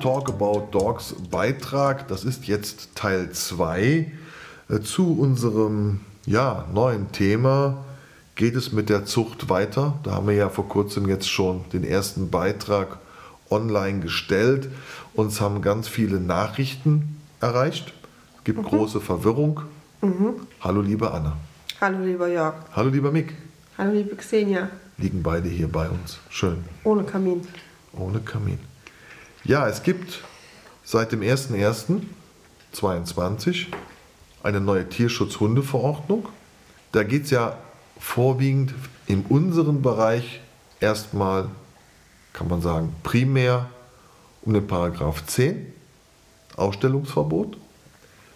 Talk About Dogs Beitrag. Das ist jetzt Teil 2 äh, zu unserem ja, neuen Thema. Geht es mit der Zucht weiter? Da haben wir ja vor kurzem jetzt schon den ersten Beitrag online gestellt. Uns haben ganz viele Nachrichten erreicht. Es gibt mhm. große Verwirrung. Mhm. Hallo liebe Anna. Hallo lieber Jörg. Hallo lieber Mick. Hallo liebe Xenia. Liegen beide hier bei uns. Schön. Ohne Kamin. Ohne Kamin. Ja, es gibt seit dem 01.01.2022 eine neue Tierschutzhundeverordnung. Da geht es ja vorwiegend in unserem Bereich erstmal, kann man sagen, primär um den Paragraph 10, Ausstellungsverbot.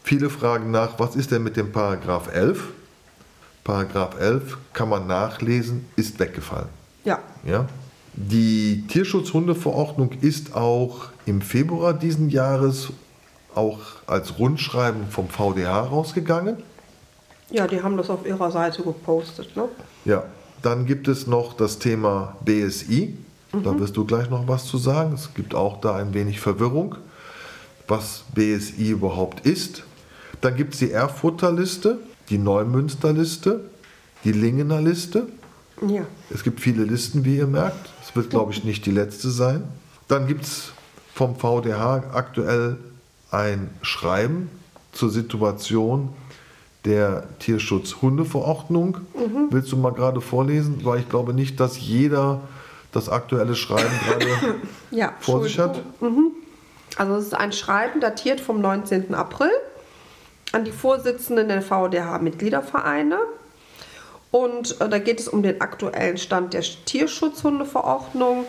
Viele fragen nach, was ist denn mit dem Paragraph 11? Paragraph 11 kann man nachlesen, ist weggefallen. Ja. ja? Die Tierschutzhundeverordnung ist auch im Februar diesen Jahres auch als Rundschreiben vom VDH rausgegangen. Ja, die haben das auf ihrer Seite gepostet. Ne? Ja, dann gibt es noch das Thema BSI. Mhm. Da wirst du gleich noch was zu sagen. Es gibt auch da ein wenig Verwirrung, was BSI überhaupt ist. Dann gibt es die Erfurter Liste, die Neumünster Liste, die Lingener Liste. Ja. Es gibt viele Listen, wie ihr merkt. Es wird, glaube ich, nicht die letzte sein. Dann gibt es vom VDH aktuell ein Schreiben zur Situation der Tierschutzhundeverordnung. Mhm. Willst du mal gerade vorlesen? Weil ich glaube nicht, dass jeder das aktuelle Schreiben gerade ja, vor sich hat. Mhm. Also es ist ein Schreiben datiert vom 19. April an die Vorsitzenden der VDH-Mitgliedervereine. Und äh, da geht es um den aktuellen Stand der Tierschutzhundeverordnung.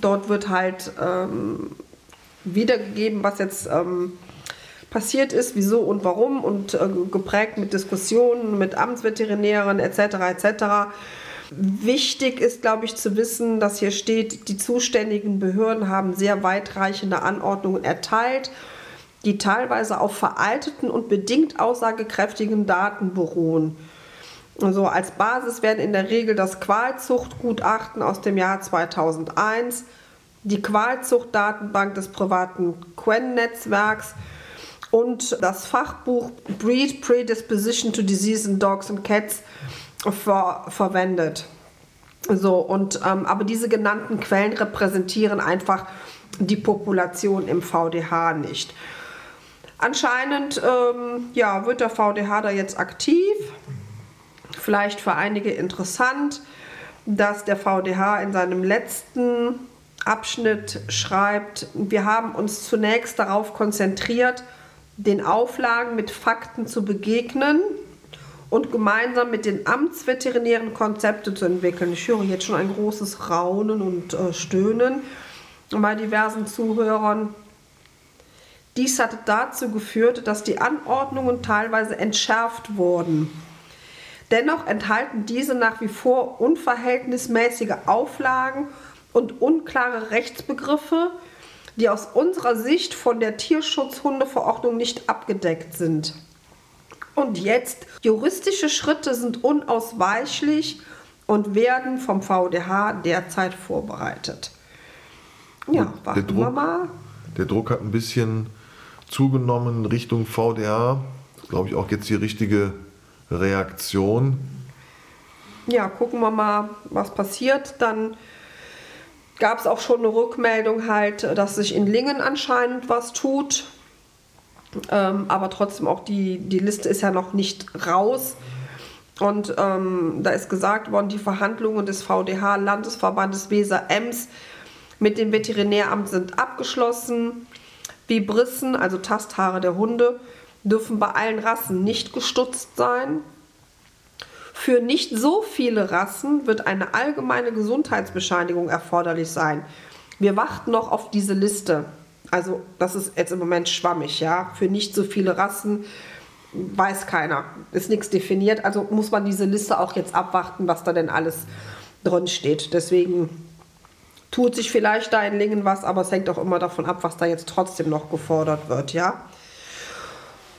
Dort wird halt ähm, wiedergegeben, was jetzt ähm, passiert ist, wieso und warum und äh, geprägt mit Diskussionen mit Amtsveterinären etc. etc. Wichtig ist, glaube ich, zu wissen, dass hier steht, die zuständigen Behörden haben sehr weitreichende Anordnungen erteilt, die teilweise auf veralteten und bedingt aussagekräftigen Daten beruhen. Also als Basis werden in der Regel das Qualzuchtgutachten aus dem Jahr 2001, die Qualzuchtdatenbank des privaten Quen-Netzwerks und das Fachbuch Breed Predisposition to Disease in Dogs and Cats ver verwendet. So, und, ähm, aber diese genannten Quellen repräsentieren einfach die Population im VDH nicht. Anscheinend ähm, ja, wird der VDH da jetzt aktiv. Vielleicht für einige interessant, dass der VDH in seinem letzten Abschnitt schreibt, wir haben uns zunächst darauf konzentriert, den Auflagen mit Fakten zu begegnen und gemeinsam mit den Amtsveterinären Konzepte zu entwickeln. Ich höre jetzt schon ein großes Raunen und äh, Stöhnen bei diversen Zuhörern. Dies hat dazu geführt, dass die Anordnungen teilweise entschärft wurden. Dennoch enthalten diese nach wie vor unverhältnismäßige Auflagen und unklare Rechtsbegriffe, die aus unserer Sicht von der Tierschutzhundeverordnung nicht abgedeckt sind. Und jetzt, juristische Schritte sind unausweichlich und werden vom VDH derzeit vorbereitet. Ja, warten Druck, wir mal. Der Druck hat ein bisschen zugenommen Richtung VDH. Glaube ich auch jetzt die richtige Reaktion. Ja, gucken wir mal, was passiert. Dann gab es auch schon eine Rückmeldung halt, dass sich in Lingen anscheinend was tut. Ähm, aber trotzdem auch die, die Liste ist ja noch nicht raus. Und ähm, da ist gesagt worden, die Verhandlungen des VDH, Landesverbandes Weser-Ems mit dem Veterinäramt sind abgeschlossen. Vibrissen, also Tasthaare der Hunde, dürfen bei allen Rassen nicht gestutzt sein. Für nicht so viele Rassen wird eine allgemeine Gesundheitsbescheinigung erforderlich sein. Wir warten noch auf diese Liste. Also das ist jetzt im Moment schwammig, ja. Für nicht so viele Rassen weiß keiner. Ist nichts definiert. Also muss man diese Liste auch jetzt abwarten, was da denn alles drin steht. Deswegen tut sich vielleicht da in Lingen was, aber es hängt auch immer davon ab, was da jetzt trotzdem noch gefordert wird, ja.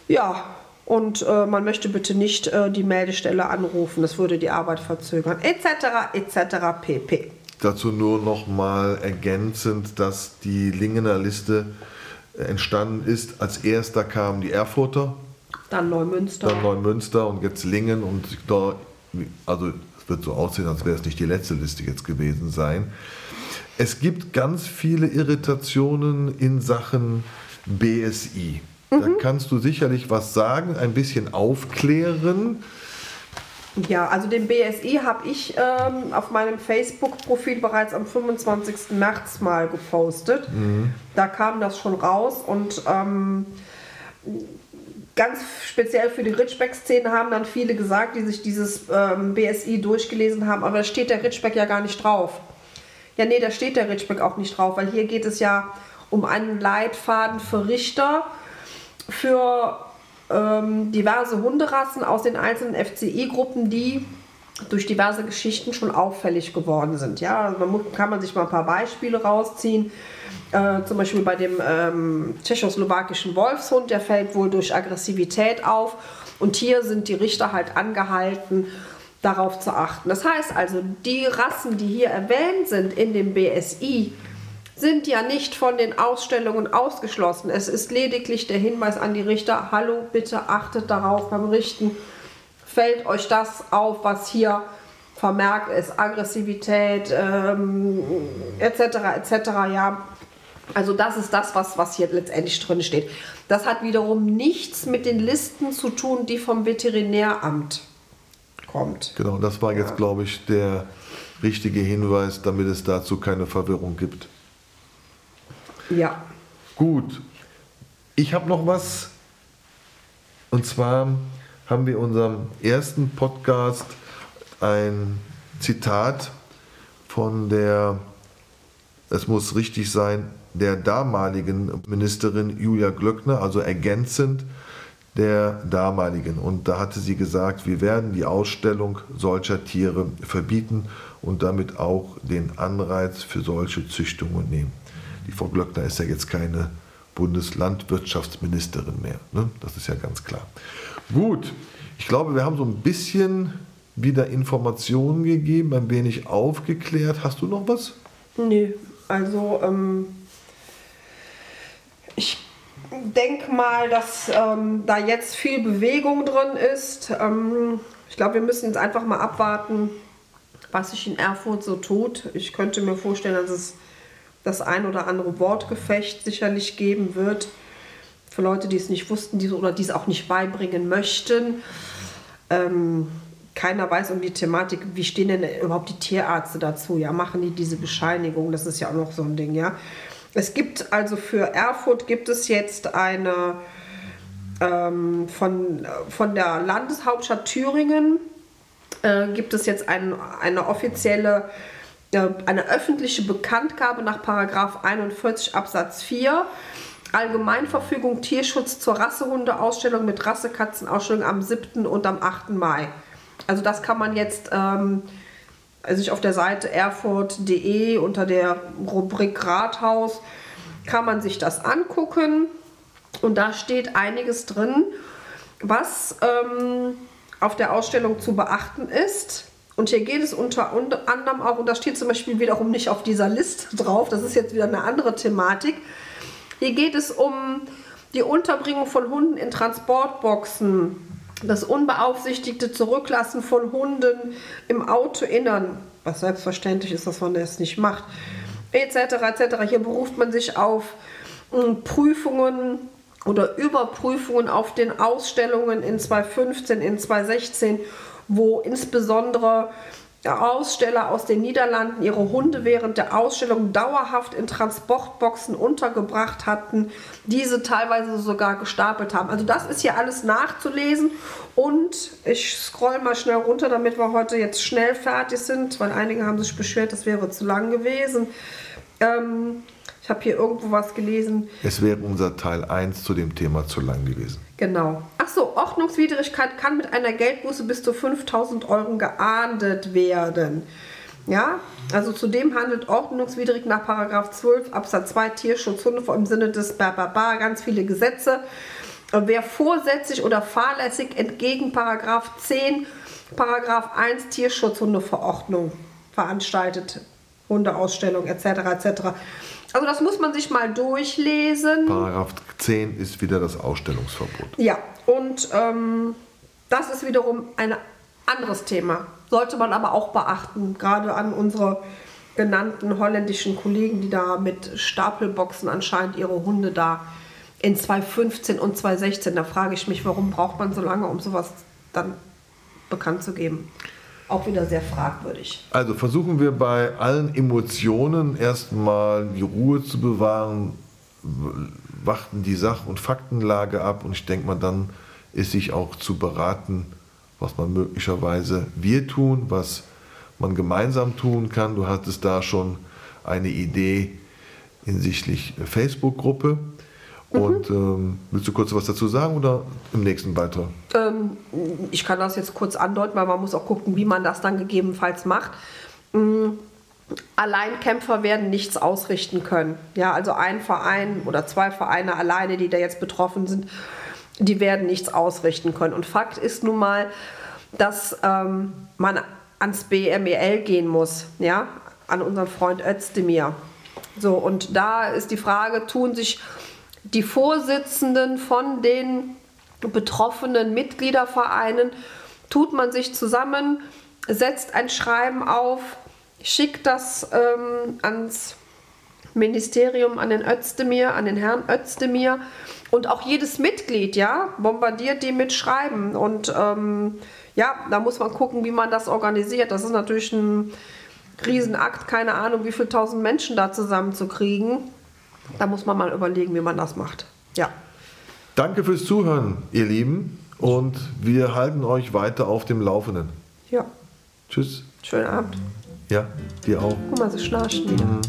Ja, und äh, man möchte bitte nicht äh, die Meldestelle anrufen, das würde die Arbeit verzögern, etc., etc., pp. dazu nur noch mal ergänzend, dass die Lingener Liste entstanden ist. Als erster kamen die Erfurter, Dann Neumünster. dann Neumünster und jetzt Lingen und da, also es wird so aussehen, als wäre es nicht die letzte Liste jetzt gewesen sein. Es gibt ganz viele Irritationen in Sachen BSI. Da kannst du sicherlich was sagen, ein bisschen aufklären. Ja, also den BSI habe ich ähm, auf meinem Facebook-Profil bereits am 25. März mal gepostet. Da kam das schon raus und ähm, ganz speziell für die Ritschbeck-Szene haben dann viele gesagt, die sich dieses ähm, BSI durchgelesen haben, aber da steht der Ritschbeck ja gar nicht drauf. Ja, nee, da steht der Ritschbeck auch nicht drauf, weil hier geht es ja um einen Leitfaden für Richter, für ähm, diverse Hunderassen aus den einzelnen FCI-Gruppen, die durch diverse Geschichten schon auffällig geworden sind. Ja, also man kann man sich mal ein paar Beispiele rausziehen. Äh, zum Beispiel bei dem ähm, tschechoslowakischen Wolfshund, der fällt wohl durch Aggressivität auf. Und hier sind die Richter halt angehalten, darauf zu achten. Das heißt also, die Rassen, die hier erwähnt sind in dem BSI, sind ja nicht von den Ausstellungen ausgeschlossen. Es ist lediglich der Hinweis an die Richter, hallo, bitte achtet darauf beim Richten, fällt euch das auf, was hier vermerkt ist, Aggressivität ähm, etc. etc. Ja, also das ist das, was, was hier letztendlich drin steht. Das hat wiederum nichts mit den Listen zu tun, die vom Veterinäramt kommt. Genau, das war jetzt, glaube ich, der richtige Hinweis, damit es dazu keine Verwirrung gibt. Ja. Gut, ich habe noch was. Und zwar haben wir unserem ersten Podcast ein Zitat von der, es muss richtig sein, der damaligen Ministerin Julia Glöckner, also ergänzend der damaligen. Und da hatte sie gesagt, wir werden die Ausstellung solcher Tiere verbieten und damit auch den Anreiz für solche Züchtungen nehmen. Die Frau Glöckner ist ja jetzt keine Bundeslandwirtschaftsministerin mehr. Ne? Das ist ja ganz klar. Gut, ich glaube, wir haben so ein bisschen wieder Informationen gegeben, ein wenig aufgeklärt. Hast du noch was? Nee, also ähm, ich denke mal, dass ähm, da jetzt viel Bewegung drin ist. Ähm, ich glaube, wir müssen jetzt einfach mal abwarten, was sich in Erfurt so tut. Ich könnte mir vorstellen, dass es das ein oder andere Wortgefecht sicherlich geben wird. Für Leute, die es nicht wussten die, oder die es auch nicht beibringen möchten. Ähm, keiner weiß um die Thematik, wie stehen denn überhaupt die Tierärzte dazu? Ja, machen die diese Bescheinigung? Das ist ja auch noch so ein Ding, ja. Es gibt also für Erfurt gibt es jetzt eine ähm, von, von der Landeshauptstadt Thüringen äh, gibt es jetzt ein, eine offizielle eine öffentliche Bekanntgabe nach Paragraph 41 Absatz 4 Allgemeinverfügung Tierschutz zur Rassehundeausstellung mit Rassekatzenausstellung am 7. und am 8. Mai. Also das kann man jetzt ähm, sich auf der Seite erfurt.de unter der Rubrik Rathaus kann man sich das angucken und da steht einiges drin, was ähm, auf der Ausstellung zu beachten ist. Und hier geht es unter anderem auch, und das steht zum Beispiel wiederum nicht auf dieser Liste drauf, das ist jetzt wieder eine andere Thematik. Hier geht es um die Unterbringung von Hunden in Transportboxen, das unbeaufsichtigte Zurücklassen von Hunden im Autoinnern, was selbstverständlich ist, dass man das nicht macht, etc. etc. Hier beruft man sich auf äh, Prüfungen oder Überprüfungen auf den Ausstellungen in 2015, in 2016, wo insbesondere Aussteller aus den Niederlanden ihre Hunde während der Ausstellung dauerhaft in Transportboxen untergebracht hatten, diese teilweise sogar gestapelt haben. Also das ist hier alles nachzulesen und ich scroll mal schnell runter, damit wir heute jetzt schnell fertig sind, weil einige haben sich beschwert, das wäre zu lang gewesen. Ähm, ich habe hier irgendwo was gelesen. Es wäre unser Teil 1 zu dem Thema zu lang gewesen. Genau. Achso, Ordnungswidrigkeit kann mit einer Geldbuße bis zu 5000 Euro geahndet werden. Ja, also zudem handelt ordnungswidrig nach Paragraph 12 Absatz 2 Tierschutzhunde im Sinne des Bababa ganz viele Gesetze. Wer vorsätzlich oder fahrlässig entgegen Paragraph 10 Paragraph 1 Tierschutzhundeverordnung veranstaltet, Hundeausstellung etc. etc. Also das muss man sich mal durchlesen. Paragraph 10 ist wieder das Ausstellungsverbot. Ja, und ähm, das ist wiederum ein anderes Thema. Sollte man aber auch beachten, gerade an unsere genannten holländischen Kollegen, die da mit Stapelboxen anscheinend ihre Hunde da in 2015 und 2016, da frage ich mich, warum braucht man so lange, um sowas dann bekannt zu geben? Auch wieder sehr fragwürdig. Also versuchen wir bei allen Emotionen erstmal die Ruhe zu bewahren, warten die Sach- und Faktenlage ab und ich denke mal, dann ist sich auch zu beraten, was man möglicherweise wir tun, was man gemeinsam tun kann. Du hattest da schon eine Idee hinsichtlich Facebook-Gruppe. Und ähm, willst du kurz was dazu sagen oder im nächsten Beitrag? Ähm, ich kann das jetzt kurz andeuten, weil man muss auch gucken, wie man das dann gegebenenfalls macht. Ähm, Alleinkämpfer werden nichts ausrichten können. Ja, also ein Verein oder zwei Vereine alleine, die da jetzt betroffen sind, die werden nichts ausrichten können. Und Fakt ist nun mal, dass ähm, man ans BMEL gehen muss, ja, an unseren Freund Özdemir. So, und da ist die Frage, tun sich die Vorsitzenden von den betroffenen Mitgliedervereinen, tut man sich zusammen, setzt ein Schreiben auf, schickt das ähm, ans Ministerium, an den Özdemir, an den Herrn Özdemir und auch jedes Mitglied, ja, bombardiert die mit Schreiben und ähm, ja, da muss man gucken, wie man das organisiert. Das ist natürlich ein Riesenakt, keine Ahnung, wie viele tausend Menschen da zusammenzukriegen. Da muss man mal überlegen, wie man das macht. Ja. Danke fürs Zuhören, ihr Lieben. Und wir halten euch weiter auf dem Laufenden. Ja. Tschüss. Schönen Abend. Ja, dir auch. Guck mal, sie schnarchen wieder. Mhm.